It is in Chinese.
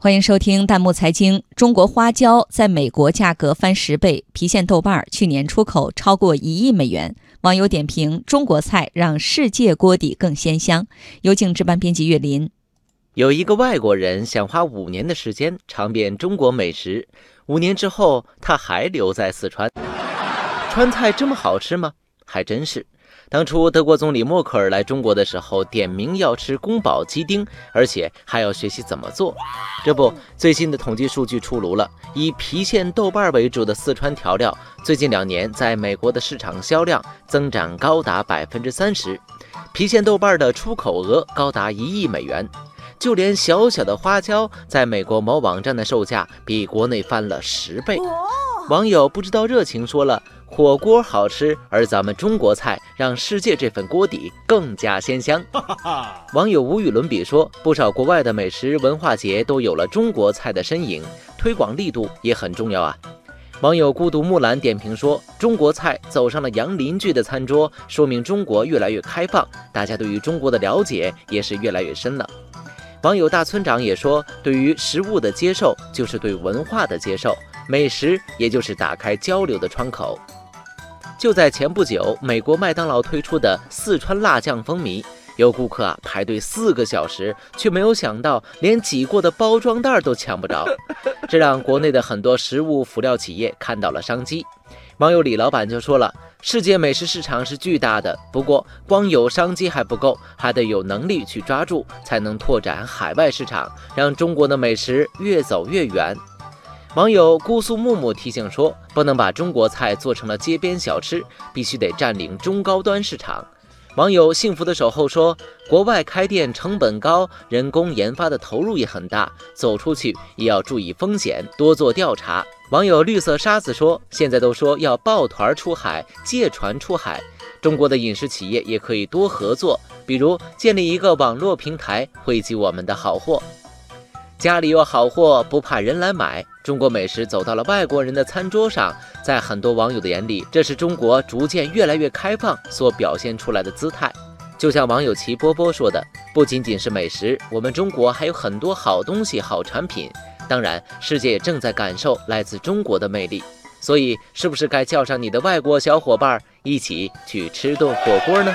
欢迎收听弹幕财经。中国花椒在美国价格翻十倍，郫县豆瓣去年出口超过一亿美元。网友点评：中国菜让世界锅底更鲜香。有请值班编辑岳林。有一个外国人想花五年的时间尝遍中国美食，五年之后他还留在四川。川菜这么好吃吗？还真是。当初德国总理默克尔来中国的时候，点名要吃宫保鸡丁，而且还要学习怎么做。这不，最新的统计数据出炉了，以郫县豆瓣为主的四川调料，最近两年在美国的市场销量增长高达百分之三十，郫县豆瓣的出口额高达一亿美元。就连小小的花椒，在美国某网站的售价比国内翻了十倍。网友不知道热情说了。火锅好吃，而咱们中国菜让世界这份锅底更加鲜香。网友无与伦比说，不少国外的美食文化节都有了中国菜的身影，推广力度也很重要啊。网友孤独木兰点评说，中国菜走上了洋邻居的餐桌，说明中国越来越开放，大家对于中国的了解也是越来越深了。网友大村长也说，对于食物的接受就是对文化的接受，美食也就是打开交流的窗口。就在前不久，美国麦当劳推出的四川辣酱风靡，有顾客啊排队四个小时，却没有想到连挤过的包装袋都抢不着，这让国内的很多食物辅料企业看到了商机。网友李老板就说了：“世界美食市场是巨大的，不过光有商机还不够，还得有能力去抓住，才能拓展海外市场，让中国的美食越走越远。”网友姑苏木木提醒说：“不能把中国菜做成了街边小吃，必须得占领中高端市场。”网友幸福的守候说：“国外开店成本高，人工研发的投入也很大，走出去也要注意风险，多做调查。”网友绿色沙子说：“现在都说要抱团出海，借船出海，中国的饮食企业也可以多合作，比如建立一个网络平台，汇集我们的好货。”家里有好货，不怕人来买。中国美食走到了外国人的餐桌上，在很多网友的眼里，这是中国逐渐越来越开放所表现出来的姿态。就像网友齐波波说的：“不仅仅是美食，我们中国还有很多好东西、好产品。当然，世界也正在感受来自中国的魅力。所以，是不是该叫上你的外国小伙伴一起去吃顿火锅呢？”